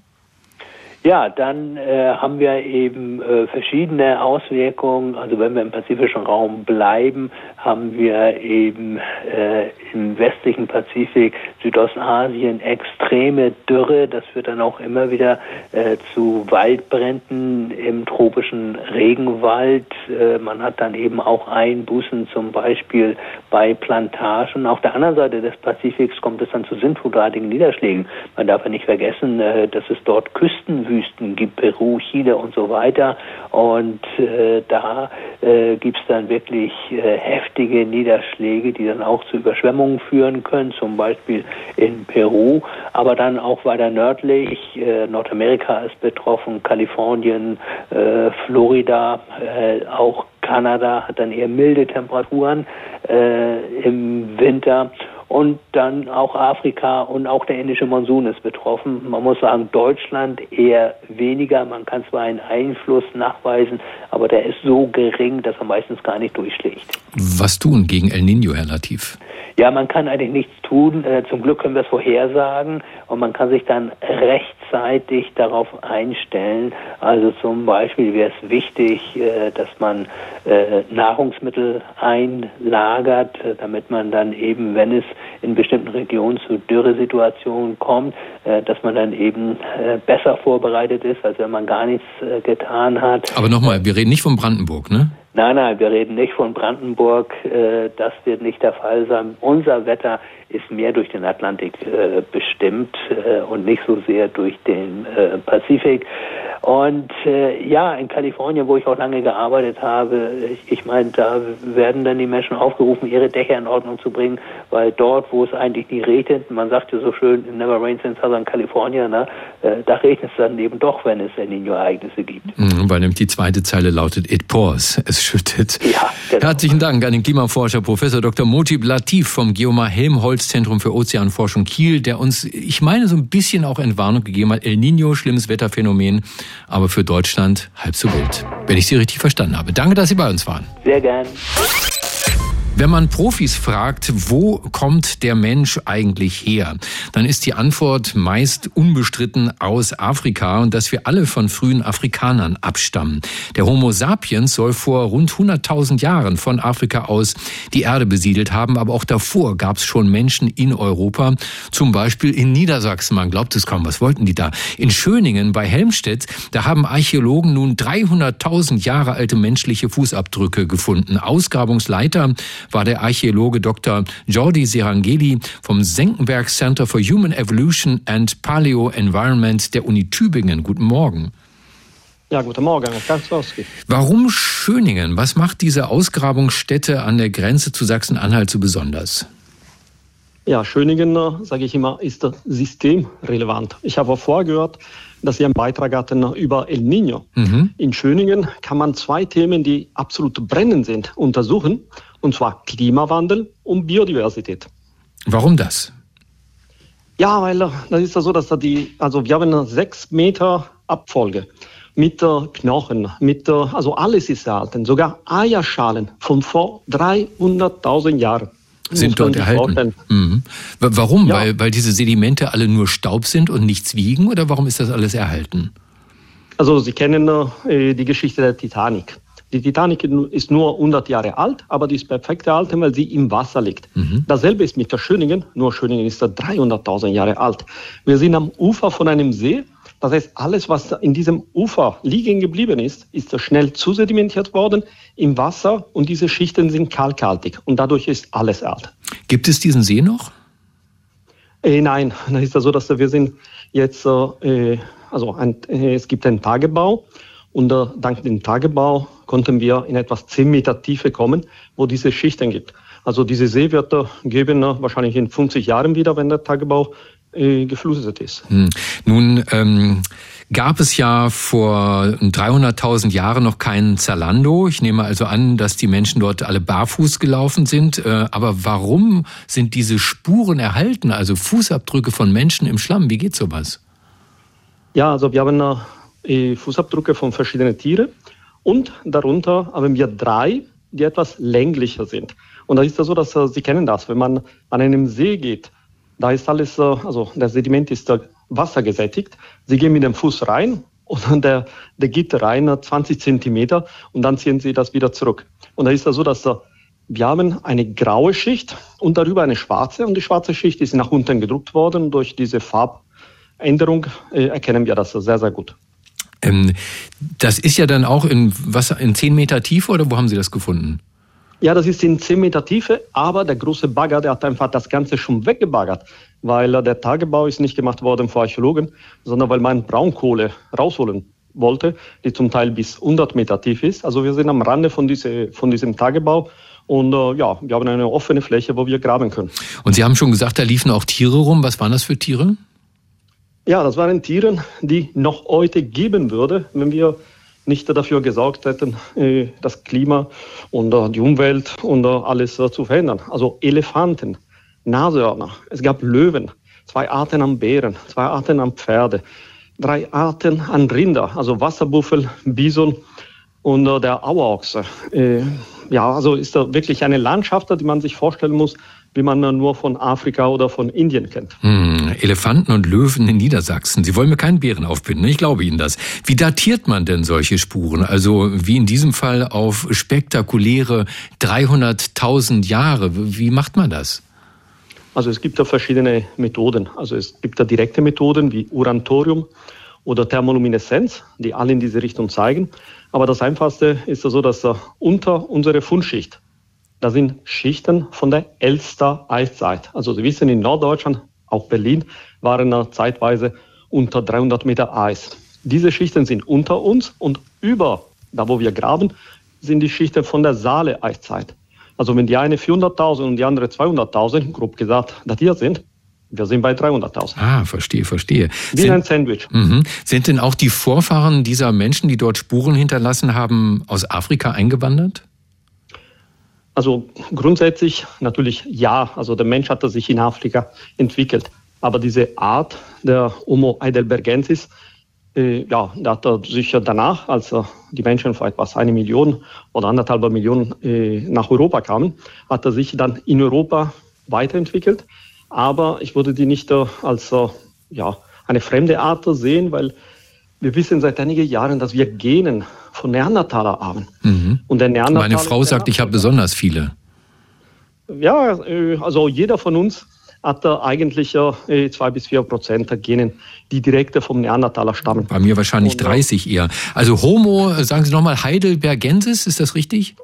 Ja, dann äh, haben wir eben äh, verschiedene Auswirkungen. Also wenn wir im pazifischen Raum bleiben, haben wir eben äh, im westlichen Pazifik, Südostasien extreme Dürre. Das führt dann auch immer wieder äh, zu Waldbränden im tropischen Regenwald. Äh, man hat dann eben auch Einbußen zum Beispiel bei Plantagen. Auf der anderen Seite des Pazifiks kommt es dann zu sintflutartigen Niederschlägen. Man darf ja nicht vergessen, äh, dass es dort Küstenwüsten Wüsten gibt, Peru, Chile und so weiter. Und äh, da äh, gibt es dann wirklich äh, heftige Niederschläge, die dann auch zu Überschwemmungen führen können, zum Beispiel in Peru, aber dann auch weiter nördlich. Äh, Nordamerika ist betroffen, Kalifornien, äh, Florida, äh, auch Kanada hat dann eher milde Temperaturen im Winter und dann auch Afrika und auch der indische Monsun ist betroffen. Man muss sagen, Deutschland eher weniger. Man kann zwar einen Einfluss nachweisen, aber der ist so gering, dass er meistens gar nicht durchschlägt. Was tun gegen El Nino, Herr Latif? Ja, man kann eigentlich nichts tun. Äh, zum Glück können wir es vorhersagen und man kann sich dann rechtzeitig darauf einstellen. Also zum Beispiel wäre es wichtig, äh, dass man äh, Nahrungsmittel einlagert, damit man dann eben, wenn es in bestimmten Regionen zu Dürresituationen kommt, dass man dann eben besser vorbereitet ist, als wenn man gar nichts getan hat. Aber nochmal, wir reden nicht von Brandenburg, ne? Nein, nein, wir reden nicht von Brandenburg. Äh, das wird nicht der Fall sein. Unser Wetter ist mehr durch den Atlantik äh, bestimmt äh, und nicht so sehr durch den Pazifik. Und ja, in Kalifornien, wo ich auch lange gearbeitet habe, ich, meine, da werden dann die Menschen aufgerufen, ihre Dächer in Ordnung zu bringen, weil dort, wo es eigentlich nie regnet, man sagt ja so schön, never rains in Southern California, ne, da regnet es dann eben doch, wenn es El Nino-Ereignisse gibt. Mhm, weil nämlich die zweite Zeile lautet, it pours. Es ausschüttet. Ja, genau. Herzlichen Dank an den Klimaforscher Professor Dr. Mojib Latif vom Geomar Helmholtz Zentrum für Ozeanforschung Kiel, der uns, ich meine, so ein bisschen auch Entwarnung gegeben hat. El Nino, schlimmes Wetterphänomen, aber für Deutschland halb so wild. Wenn ich Sie richtig verstanden habe. Danke, dass Sie bei uns waren. Sehr gern. Wenn man Profis fragt, wo kommt der Mensch eigentlich her, dann ist die Antwort meist unbestritten aus Afrika und dass wir alle von frühen Afrikanern abstammen. Der Homo sapiens soll vor rund 100.000 Jahren von Afrika aus die Erde besiedelt haben, aber auch davor gab es schon Menschen in Europa, zum Beispiel in Niedersachsen. Man glaubt es kaum, was wollten die da? In Schöningen bei Helmstedt, da haben Archäologen nun 300.000 Jahre alte menschliche Fußabdrücke gefunden. Ausgrabungsleiter war der Archäologe Dr. Jordi Serangeli vom Senckenberg Center for Human Evolution and Paleo Environment der Uni Tübingen. Guten Morgen. Ja, guten Morgen, Herr Kaczorski. Warum Schöningen? Was macht diese Ausgrabungsstätte an der Grenze zu Sachsen-Anhalt so besonders? Ja, Schöningen, äh, sage ich immer, ist systemrelevant. Ich habe vorgehört, dass Sie einen Beitrag hatten über El Niño. Mhm. In Schöningen kann man zwei Themen, die absolut brennend sind, untersuchen und zwar Klimawandel und Biodiversität. Warum das? Ja, weil äh, das ist ja so, dass da die, also wir haben eine sechs Meter Abfolge mit äh, Knochen, mit, äh, also alles ist erhalten, sogar Eierschalen von vor 300.000 Jahren. Sind dort erhalten. Mhm. Warum? Ja. Weil, weil diese Sedimente alle nur Staub sind und nichts wiegen oder warum ist das alles erhalten? Also Sie kennen äh, die Geschichte der Titanic. Die Titanic ist nur 100 Jahre alt, aber die ist perfekte alte, weil sie im Wasser liegt. Mhm. Dasselbe ist mit der Schöningen, nur Schöningen ist 300.000 Jahre alt. Wir sind am Ufer von einem See. Das heißt, alles, was in diesem Ufer liegen geblieben ist, ist schnell zusedimentiert worden im Wasser und diese Schichten sind kalkhaltig und dadurch ist alles alt. Gibt es diesen See noch? Äh, nein, [laughs] da ist es so, dass wir sind jetzt, äh, also ein, äh, es gibt einen Tagebau und äh, dank dem Tagebau konnten wir in etwas 10 Meter Tiefe kommen, wo diese Schichten gibt. Also diese See wird äh, geben äh, wahrscheinlich in 50 Jahren wieder, wenn der Tagebau äh, geflutet ist. Hm. Nun ähm, gab es ja vor 300.000 Jahren noch keinen Zalando. Ich nehme also an, dass die Menschen dort alle barfuß gelaufen sind. Äh, aber warum sind diese Spuren erhalten, also Fußabdrücke von Menschen im Schlamm? Wie geht sowas? Ja, also wir haben äh, Fußabdrücke von verschiedenen Tieren und darunter haben wir drei, die etwas länglicher sind. Und da ist es so, dass Sie kennen das, wenn man an einem See geht, da ist alles, also das Sediment ist Wasser gesättigt. Sie gehen mit dem Fuß rein [laughs] und der, der geht rein 20 Zentimeter und dann ziehen Sie das wieder zurück. Und da ist es so, dass wir haben eine graue Schicht und darüber eine schwarze und die schwarze Schicht ist nach unten gedruckt worden. Durch diese Farbänderung äh, erkennen wir das sehr, sehr gut. Ähm, das ist ja dann auch in, was, in 10 Meter Tiefe oder wo haben Sie das gefunden? Ja, das ist in 10 Meter Tiefe, aber der große Bagger, der hat einfach das Ganze schon weggebaggert, weil der Tagebau ist nicht gemacht worden für Archäologen, sondern weil man Braunkohle rausholen wollte, die zum Teil bis 100 Meter tief ist. Also wir sind am Rande von, diese, von diesem Tagebau und äh, ja, wir haben eine offene Fläche, wo wir graben können. Und Sie haben schon gesagt, da liefen auch Tiere rum. Was waren das für Tiere? Ja, das waren Tiere, die noch heute geben würde, wenn wir nicht dafür gesorgt hätten, äh, das Klima und äh, die Umwelt und äh, alles zu verändern. Also Elefanten, Nashörner, es gab Löwen, zwei Arten an Bären, zwei Arten an Pferde, drei Arten an Rinder, also Wasserbuffel, Bison und der Auerochse. Ja, also ist da wirklich eine Landschaft, die man sich vorstellen muss, wie man nur von Afrika oder von Indien kennt. Hm, Elefanten und Löwen in Niedersachsen. Sie wollen mir keinen Bären aufbinden, ich glaube Ihnen das. Wie datiert man denn solche Spuren? Also wie in diesem Fall auf spektakuläre 300.000 Jahre. Wie macht man das? Also es gibt da verschiedene Methoden. Also es gibt da direkte Methoden wie Urantorium oder Thermolumineszenz, die alle in diese Richtung zeigen. Aber das Einfachste ist so, dass unter unsere Fundschicht das sind Schichten von der Elster Eiszeit. Also Sie wissen, in Norddeutschland, auch Berlin, waren zeitweise unter 300 Meter Eis. Diese Schichten sind unter uns und über, da wo wir graben, sind die Schichten von der Saale-Eiszeit. Also wenn die eine 400.000 und die andere 200.000, grob gesagt, datiert sind, wir sind bei 300.000. Ah, verstehe, verstehe. Wie sind, ein Sandwich. Mh, sind denn auch die Vorfahren dieser Menschen, die dort Spuren hinterlassen haben, aus Afrika eingewandert? Also grundsätzlich natürlich ja. Also der Mensch hatte sich in Afrika entwickelt. Aber diese Art der Homo heidelbergensis, äh, ja, da hat er sich danach, als die Menschen vor etwas eine Million oder anderthalb Millionen äh, nach Europa kamen, hat er sich dann in Europa weiterentwickelt. Aber ich würde die nicht äh, als äh, ja, eine fremde Art sehen, weil wir wissen seit einigen Jahren, dass wir Genen von Neandertaler haben. Mhm. Und der Neandertaler, Meine Frau sagt, ich habe besonders viele. Ja, äh, also jeder von uns hat da eigentlich äh, zwei bis vier Prozent der Genen, die direkt vom Neandertaler stammen. Bei mir wahrscheinlich Und, 30 eher. Also Homo, sagen Sie nochmal, Heidelbergensis, ist das richtig?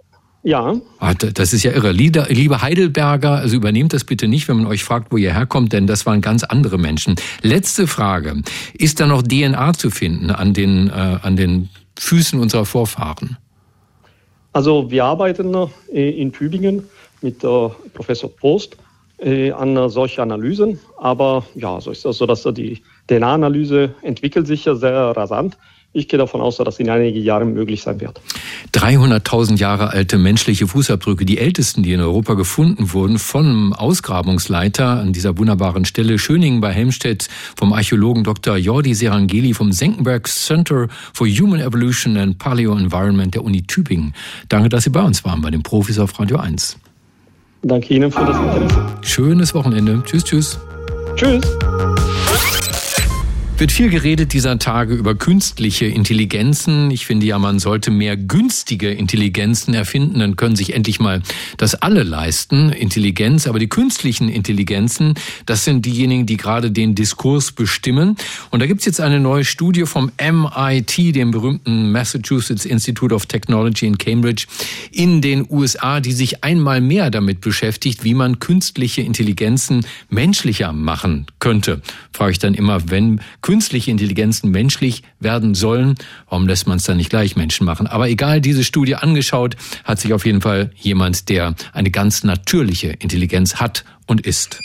Ja. Ah, das ist ja irre. Liebe Heidelberger, also übernehmt das bitte nicht, wenn man euch fragt, wo ihr herkommt, denn das waren ganz andere Menschen. Letzte Frage. Ist da noch DNA zu finden an den, äh, an den Füßen unserer Vorfahren? Also wir arbeiten äh, in Tübingen mit äh, Professor Post an solchen Analysen. Aber ja, so ist das so, dass die DNA-Analyse entwickelt sich ja sehr rasant. Ich gehe davon aus, dass das in einigen Jahren möglich sein wird. 300.000 Jahre alte menschliche Fußabdrücke, die ältesten, die in Europa gefunden wurden, vom Ausgrabungsleiter an dieser wunderbaren Stelle Schöningen bei Helmstedt, vom Archäologen Dr. Jordi Serangeli vom Senckenberg Center for Human Evolution and Paleo Environment der Uni Tübingen. Danke, dass Sie bei uns waren, bei den Profis auf Radio 1. Danke Ihnen für das Interesse. Schönes Wochenende. Tschüss, tschüss. Tschüss. Wird viel geredet dieser Tage über künstliche Intelligenzen. Ich finde ja, man sollte mehr günstige Intelligenzen erfinden, dann können sich endlich mal das alle leisten, Intelligenz. Aber die künstlichen Intelligenzen, das sind diejenigen, die gerade den Diskurs bestimmen. Und da gibt's jetzt eine neue Studie vom MIT, dem berühmten Massachusetts Institute of Technology in Cambridge in den USA, die sich einmal mehr damit beschäftigt, wie man künstliche Intelligenzen menschlicher machen könnte. Frage ich dann immer, wenn künstliche Intelligenzen menschlich werden sollen, warum lässt man es dann nicht gleich Menschen machen? Aber egal, diese Studie angeschaut, hat sich auf jeden Fall jemand, der eine ganz natürliche Intelligenz hat und ist.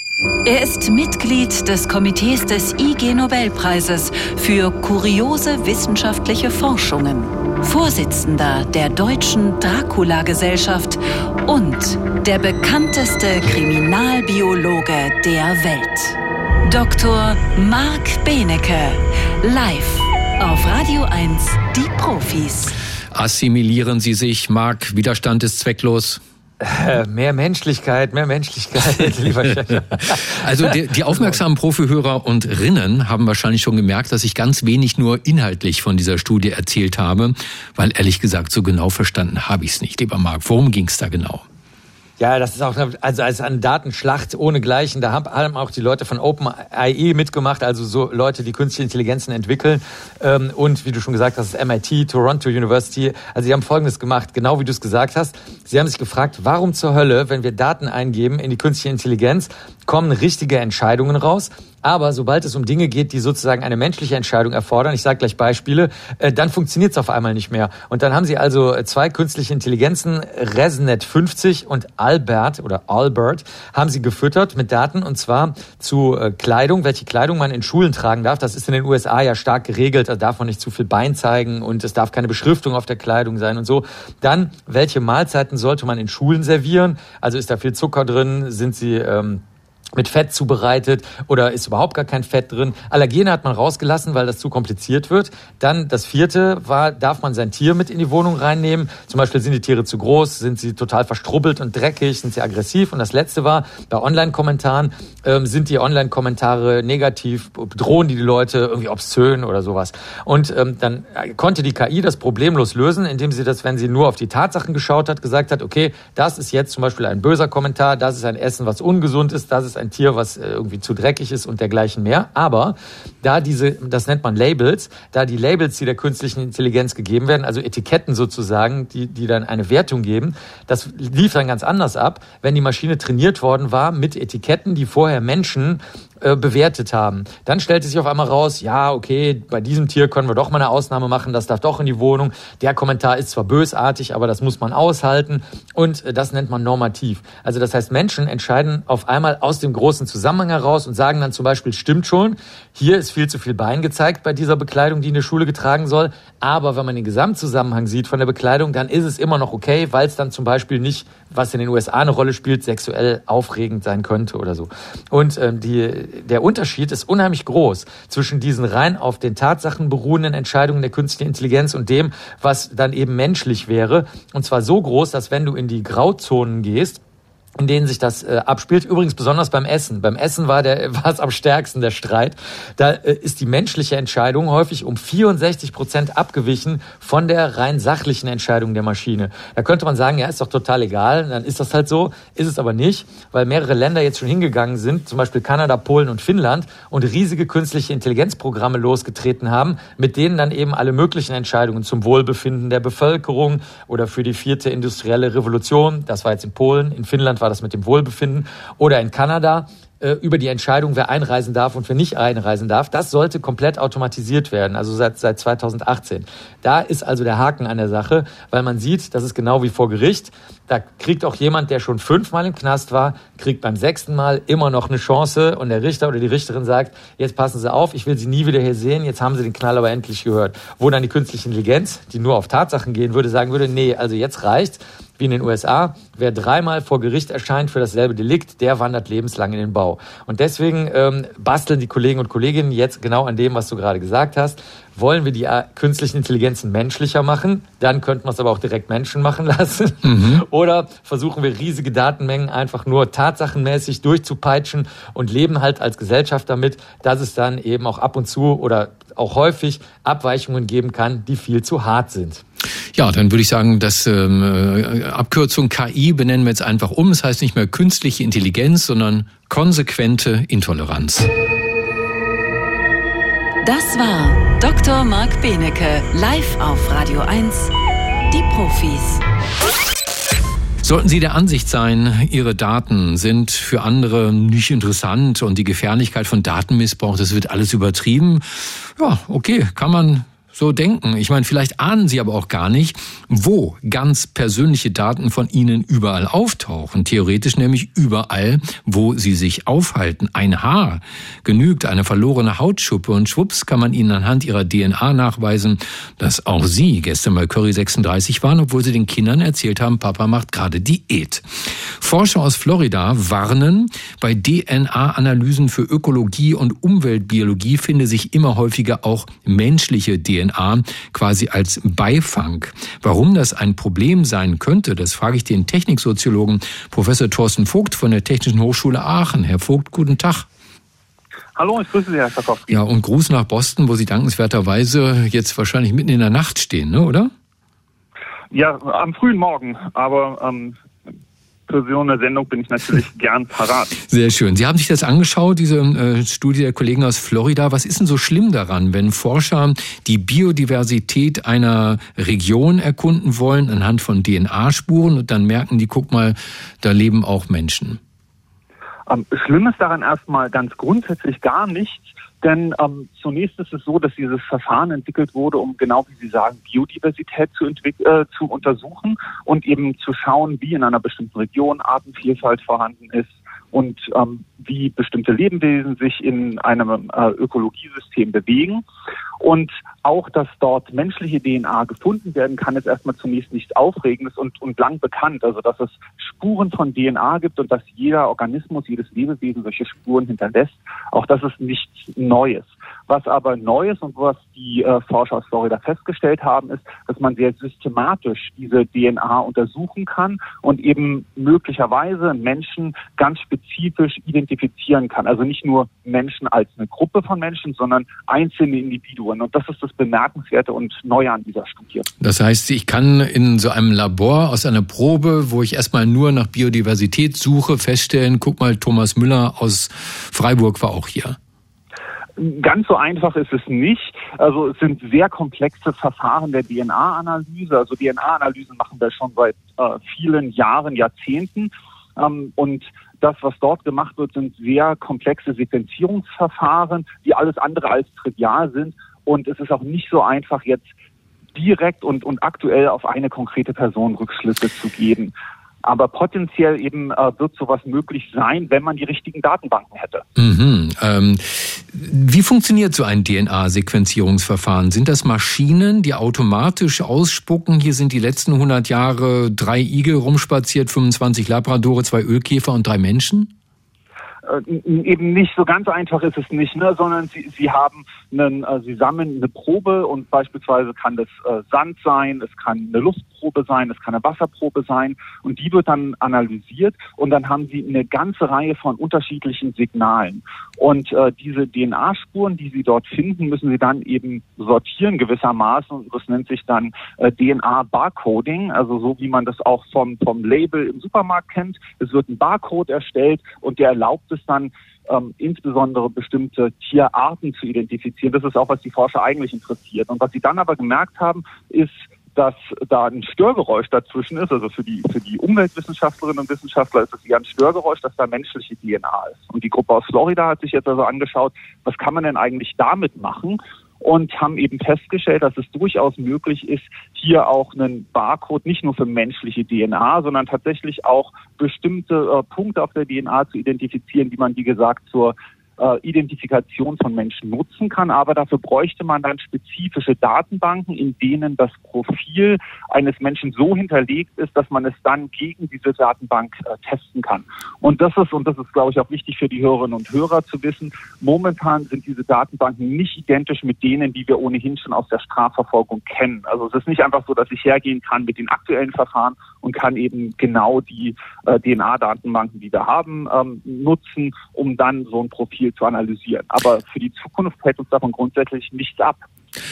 Er ist Mitglied des Komitees des IG Nobelpreises für kuriose wissenschaftliche Forschungen, Vorsitzender der Deutschen Dracula-Gesellschaft und der bekannteste Kriminalbiologe der Welt. Dr. Marc Benecke, live auf Radio 1, die Profis. Assimilieren Sie sich, Marc, Widerstand ist zwecklos. Äh, mehr Menschlichkeit, mehr Menschlichkeit, [laughs] lieber Chef. Also die, die aufmerksamen Profihörer und Rinnen haben wahrscheinlich schon gemerkt, dass ich ganz wenig nur inhaltlich von dieser Studie erzählt habe, weil ehrlich gesagt so genau verstanden habe ich es nicht. Lieber Marc, worum ging es da genau? Ja, das ist auch also als eine Datenschlacht ohne Gleichen. Da haben auch die Leute von OpenAI mitgemacht, also so Leute, die künstliche Intelligenzen entwickeln. Ähm, und wie du schon gesagt hast, MIT, Toronto University. Also sie haben Folgendes gemacht, genau wie du es gesagt hast. Sie haben sich gefragt, warum zur Hölle, wenn wir Daten eingeben in die künstliche Intelligenz, kommen richtige Entscheidungen raus. Aber sobald es um Dinge geht, die sozusagen eine menschliche Entscheidung erfordern, ich sage gleich Beispiele, äh, dann funktioniert es auf einmal nicht mehr. Und dann haben sie also äh, zwei künstliche Intelligenzen, ResNet 50 und Albert oder Albert, haben sie gefüttert mit Daten und zwar zu äh, Kleidung, welche Kleidung man in Schulen tragen darf. Das ist in den USA ja stark geregelt, da darf man nicht zu viel Bein zeigen und es darf keine Beschriftung auf der Kleidung sein und so. Dann, welche Mahlzeiten sollte man in Schulen servieren? Also ist da viel Zucker drin? Sind sie ähm, mit Fett zubereitet oder ist überhaupt gar kein Fett drin. Allergene hat man rausgelassen, weil das zu kompliziert wird. Dann das vierte war, darf man sein Tier mit in die Wohnung reinnehmen? Zum Beispiel sind die Tiere zu groß, sind sie total verstrubbelt und dreckig, sind sie aggressiv? Und das letzte war, bei Online-Kommentaren ähm, sind die Online-Kommentare negativ, bedrohen die die Leute irgendwie obszön oder sowas. Und ähm, dann konnte die KI das problemlos lösen, indem sie das, wenn sie nur auf die Tatsachen geschaut hat, gesagt hat, okay, das ist jetzt zum Beispiel ein böser Kommentar, das ist ein Essen, was ungesund ist, das ist ein Tier, was äh, irgendwie zu dreckig ist und dergleichen mehr. Aber da diese, das nennt man Labels, da die Labels, die der künstlichen Intelligenz gegeben werden, also Etiketten sozusagen, die, die dann eine Wertung geben, das lief dann ganz anders ab, wenn die Maschine trainiert worden war mit Etiketten, die vorher Menschen äh, bewertet haben. Dann stellte sich auf einmal raus, ja, okay, bei diesem Tier können wir doch mal eine Ausnahme machen, das darf doch in die Wohnung. Der Kommentar ist zwar bösartig, aber das muss man aushalten und äh, das nennt man normativ. Also das heißt, Menschen entscheiden auf einmal aus dem großen Zusammenhang heraus und sagen dann zum Beispiel, stimmt schon, hier ist viel zu viel Bein gezeigt bei dieser Bekleidung, die in der Schule getragen soll, aber wenn man den Gesamtzusammenhang sieht von der Bekleidung, dann ist es immer noch okay, weil es dann zum Beispiel nicht, was in den USA eine Rolle spielt, sexuell aufregend sein könnte oder so. Und ähm, die der Unterschied ist unheimlich groß zwischen diesen rein auf den Tatsachen beruhenden Entscheidungen der künstlichen Intelligenz und dem, was dann eben menschlich wäre. Und zwar so groß, dass wenn du in die Grauzonen gehst, in denen sich das äh, abspielt. Übrigens besonders beim Essen. Beim Essen war der [laughs] war es am stärksten der Streit. Da äh, ist die menschliche Entscheidung häufig um 64 Prozent abgewichen von der rein sachlichen Entscheidung der Maschine. Da könnte man sagen, ja, ist doch total egal. Dann ist das halt so. Ist es aber nicht, weil mehrere Länder jetzt schon hingegangen sind, zum Beispiel Kanada, Polen und Finnland, und riesige künstliche Intelligenzprogramme losgetreten haben, mit denen dann eben alle möglichen Entscheidungen zum Wohlbefinden der Bevölkerung oder für die vierte industrielle Revolution, das war jetzt in Polen, in Finnland war war das mit dem Wohlbefinden, oder in Kanada äh, über die Entscheidung, wer einreisen darf und wer nicht einreisen darf. Das sollte komplett automatisiert werden, also seit, seit 2018. Da ist also der Haken an der Sache, weil man sieht, das ist genau wie vor Gericht. Da kriegt auch jemand, der schon fünfmal im Knast war, kriegt beim sechsten Mal immer noch eine Chance und der Richter oder die Richterin sagt, jetzt passen Sie auf, ich will Sie nie wieder hier sehen, jetzt haben Sie den Knall aber endlich gehört. Wo dann die künstliche Intelligenz, die nur auf Tatsachen gehen würde, sagen würde, nee, also jetzt reicht's wie in den USA. Wer dreimal vor Gericht erscheint für dasselbe Delikt, der wandert lebenslang in den Bauch. Genau. Und deswegen ähm, basteln die Kollegen und Kolleginnen jetzt genau an dem, was du gerade gesagt hast. Wollen wir die äh, künstlichen Intelligenzen menschlicher machen? Dann könnten wir es aber auch direkt Menschen machen [laughs] lassen. Mhm. Oder versuchen wir riesige Datenmengen einfach nur tatsachenmäßig durchzupeitschen und leben halt als Gesellschaft damit, dass es dann eben auch ab und zu oder auch häufig Abweichungen geben kann, die viel zu hart sind. Ja, dann würde ich sagen, dass ähm, äh, Abkürzung KI benennen wir jetzt einfach um. Es das heißt nicht mehr künstliche Intelligenz, sondern konsequente Intoleranz. Das war Dr. Marc Benecke, live auf Radio 1, die Profis. Sollten Sie der Ansicht sein, Ihre Daten sind für andere nicht interessant und die Gefährlichkeit von Datenmissbrauch, das wird alles übertrieben, ja, okay, kann man so denken. Ich meine, vielleicht ahnen Sie aber auch gar nicht, wo ganz persönliche Daten von Ihnen überall auftauchen. Theoretisch nämlich überall, wo Sie sich aufhalten. Ein Haar genügt, eine verlorene Hautschuppe und schwupps kann man Ihnen anhand Ihrer DNA nachweisen, dass auch Sie gestern bei Curry 36 waren, obwohl Sie den Kindern erzählt haben, Papa macht gerade Diät. Forscher aus Florida warnen, bei DNA-Analysen für Ökologie und Umweltbiologie finde sich immer häufiger auch menschliche DNA DNA quasi als Beifang. Warum das ein Problem sein könnte, das frage ich den Techniksoziologen Professor Thorsten Vogt von der Technischen Hochschule Aachen. Herr Vogt, guten Tag. Hallo, ich grüße Sie, Herr Schakowski. Ja, und Gruß nach Boston, wo Sie dankenswerterweise jetzt wahrscheinlich mitten in der Nacht stehen, ne, oder? Ja, am frühen Morgen, aber ähm, so eine Sendung bin ich natürlich [laughs] gern parat. Sehr schön. Sie haben sich das angeschaut, diese äh, Studie der Kollegen aus Florida. Was ist denn so schlimm daran, wenn Forscher die Biodiversität einer Region erkunden wollen anhand von DNA-Spuren und dann merken die, guck mal, da leben auch Menschen? Ähm, schlimm ist daran erstmal ganz grundsätzlich gar nichts, denn ähm, zunächst ist es so, dass dieses Verfahren entwickelt wurde, um genau wie Sie sagen, Biodiversität zu, äh, zu untersuchen und eben zu schauen, wie in einer bestimmten Region Artenvielfalt vorhanden ist und ähm, wie bestimmte Lebewesen sich in einem äh, Ökologiesystem bewegen. Und auch, dass dort menschliche DNA gefunden werden kann, ist erstmal zunächst nichts Aufregendes und, und lang bekannt. Also, dass es Spuren von DNA gibt und dass jeder Organismus, jedes Lebewesen solche Spuren hinterlässt, auch das ist nichts Neues. Was aber neu ist und was die äh, Forscher aus Florida festgestellt haben, ist, dass man sehr systematisch diese DNA untersuchen kann und eben möglicherweise Menschen ganz spezifisch identifizieren kann. Also nicht nur Menschen als eine Gruppe von Menschen, sondern einzelne Individuen. Und das ist das Bemerkenswerte und Neue an dieser Studie. Das heißt, ich kann in so einem Labor aus einer Probe, wo ich erstmal nur nach Biodiversität suche, feststellen, guck mal, Thomas Müller aus Freiburg war auch hier. Ganz so einfach ist es nicht. Also es sind sehr komplexe Verfahren der DNA-Analyse. Also DNA-Analysen machen wir schon seit äh, vielen Jahren, Jahrzehnten. Ähm, und das, was dort gemacht wird, sind sehr komplexe Sequenzierungsverfahren, die alles andere als trivial sind. Und es ist auch nicht so einfach, jetzt direkt und, und aktuell auf eine konkrete Person Rückschlüsse zu geben. Aber potenziell eben äh, wird sowas möglich sein, wenn man die richtigen Datenbanken hätte. Mhm, ähm, wie funktioniert so ein DNA-Sequenzierungsverfahren? Sind das Maschinen, die automatisch ausspucken? Hier sind die letzten 100 Jahre drei Igel rumspaziert, 25 Labradore, zwei Ölkäfer und drei Menschen? Äh, eben nicht so ganz einfach ist es nicht, ne, sondern sie, sie haben einen, äh, sie sammeln eine Probe und beispielsweise kann das äh, Sand sein, es kann eine Luftprobe sein, es kann eine Wasserprobe sein und die wird dann analysiert und dann haben sie eine ganze Reihe von unterschiedlichen Signalen und äh, diese DNA-Spuren, die sie dort finden, müssen sie dann eben sortieren gewissermaßen und das nennt sich dann äh, DNA-Barcoding, also so wie man das auch vom vom Label im Supermarkt kennt. Es wird ein Barcode erstellt und der erlaubt es es dann ähm, insbesondere bestimmte Tierarten zu identifizieren. Das ist auch, was die Forscher eigentlich interessiert. Und was sie dann aber gemerkt haben, ist, dass da ein Störgeräusch dazwischen ist. Also für die, für die Umweltwissenschaftlerinnen und Wissenschaftler ist es eher ein Störgeräusch, dass da menschliche DNA ist. Und die Gruppe aus Florida hat sich jetzt also angeschaut, was kann man denn eigentlich damit machen? Und haben eben festgestellt, dass es durchaus möglich ist, hier auch einen Barcode nicht nur für menschliche DNA, sondern tatsächlich auch bestimmte äh, Punkte auf der DNA zu identifizieren, die man, wie gesagt, zur äh, Identifikation von Menschen nutzen kann. Aber dafür bräuchte man dann spezifische Datenbanken, in denen das Profil eines Menschen so hinterlegt ist, dass man es dann gegen diese Datenbank äh, testen kann. Und das ist, und das ist, glaube ich, auch wichtig für die Hörerinnen und Hörer zu wissen, momentan sind diese Datenbanken nicht identisch mit denen, die wir ohnehin schon aus der Strafverfolgung kennen. Also es ist nicht einfach so, dass ich hergehen kann mit den aktuellen Verfahren und kann eben genau die äh, DNA-Datenbanken, die wir haben, ähm, nutzen, um dann so ein Profil zu analysieren. Aber für die Zukunft hält uns davon grundsätzlich nichts ab.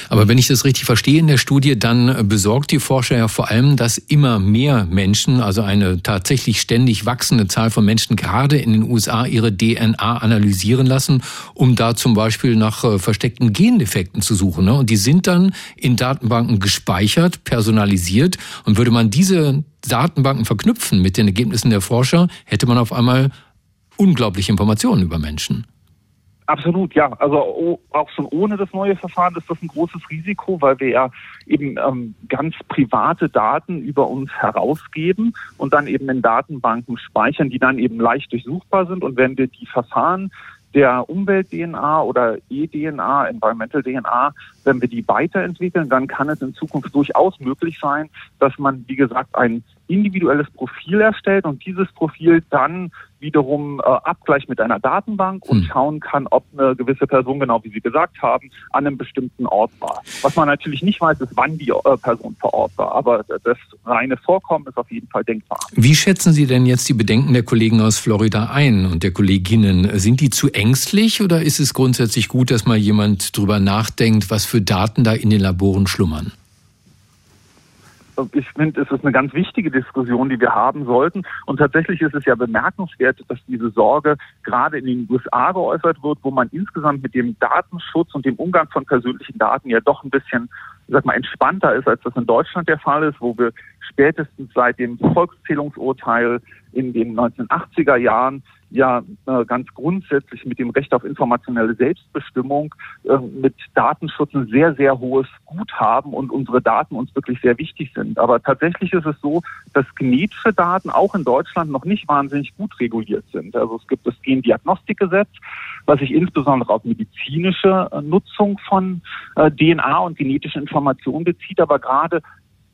Aber wenn ich das richtig verstehe in der Studie, dann besorgt die Forscher ja vor allem, dass immer mehr Menschen, also eine tatsächlich ständig wachsende Zahl von Menschen, gerade in den USA, ihre DNA analysieren lassen, um da zum Beispiel nach äh, versteckten Gendefekten zu suchen. Ne? Und die sind dann in Datenbanken gespeichert, personalisiert. Und würde man diese Datenbanken verknüpfen mit den Ergebnissen der Forscher, hätte man auf einmal unglaubliche Informationen über Menschen. Absolut, ja. Also auch schon ohne das neue Verfahren ist das ein großes Risiko, weil wir ja eben ähm, ganz private Daten über uns herausgeben und dann eben in Datenbanken speichern, die dann eben leicht durchsuchbar sind. Und wenn wir die Verfahren der Umwelt-DNA oder E-DNA, Environmental DNA, wenn wir die weiterentwickeln, dann kann es in Zukunft durchaus möglich sein, dass man, wie gesagt, ein individuelles Profil erstellt und dieses Profil dann wiederum äh, abgleicht mit einer Datenbank und hm. schauen kann, ob eine gewisse Person, genau wie Sie gesagt haben, an einem bestimmten Ort war. Was man natürlich nicht weiß, ist, wann die äh, Person vor Ort war, aber das reine Vorkommen ist auf jeden Fall denkbar. Wie schätzen Sie denn jetzt die Bedenken der Kollegen aus Florida ein und der Kolleginnen? Sind die zu ängstlich oder ist es grundsätzlich gut, dass mal jemand drüber nachdenkt, was für Daten da in den Laboren schlummern? Ich finde, es ist eine ganz wichtige Diskussion, die wir haben sollten. Und tatsächlich ist es ja bemerkenswert, dass diese Sorge gerade in den USA geäußert wird, wo man insgesamt mit dem Datenschutz und dem Umgang von persönlichen Daten ja doch ein bisschen, sag mal, entspannter ist, als das in Deutschland der Fall ist, wo wir spätestens seit dem Volkszählungsurteil in den 1980er Jahren ja äh, ganz grundsätzlich mit dem Recht auf informationelle Selbstbestimmung äh, mit Datenschutz ein sehr, sehr hohes Gut haben und unsere Daten uns wirklich sehr wichtig sind. Aber tatsächlich ist es so, dass genetische Daten auch in Deutschland noch nicht wahnsinnig gut reguliert sind. Also es gibt das Gendiagnostikgesetz, was sich insbesondere auf medizinische äh, Nutzung von DNA und genetischen Informationen bezieht, aber gerade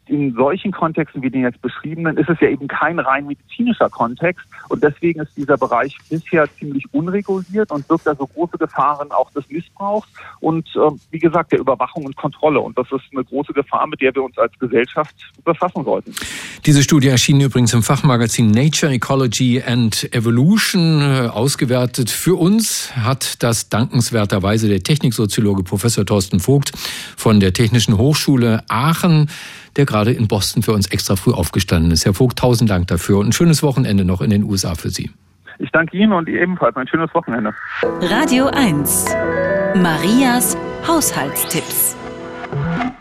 in solchen Kontexten wie den jetzt beschriebenen ist es ja eben kein rein medizinischer Kontext und deswegen ist dieser Bereich bisher ziemlich unreguliert und birgt also große Gefahren auch des Missbrauchs und äh, wie gesagt der Überwachung und Kontrolle und das ist eine große Gefahr, mit der wir uns als Gesellschaft befassen sollten. Diese Studie erschien übrigens im Fachmagazin Nature, Ecology and Evolution. Äh, ausgewertet für uns hat das dankenswerterweise der Techniksoziologe Professor Thorsten Vogt von der Technischen Hochschule Aachen der gerade in Boston für uns extra früh aufgestanden ist. Herr Vogt, tausend Dank dafür und ein schönes Wochenende noch in den USA für Sie. Ich danke Ihnen und ebenfalls ein schönes Wochenende. Radio 1. Marias Haushaltstipps.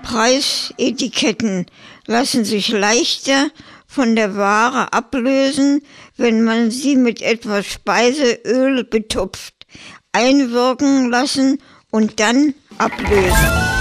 Preisetiketten lassen sich leichter von der Ware ablösen, wenn man sie mit etwas Speiseöl betupft, einwirken lassen und dann ablösen.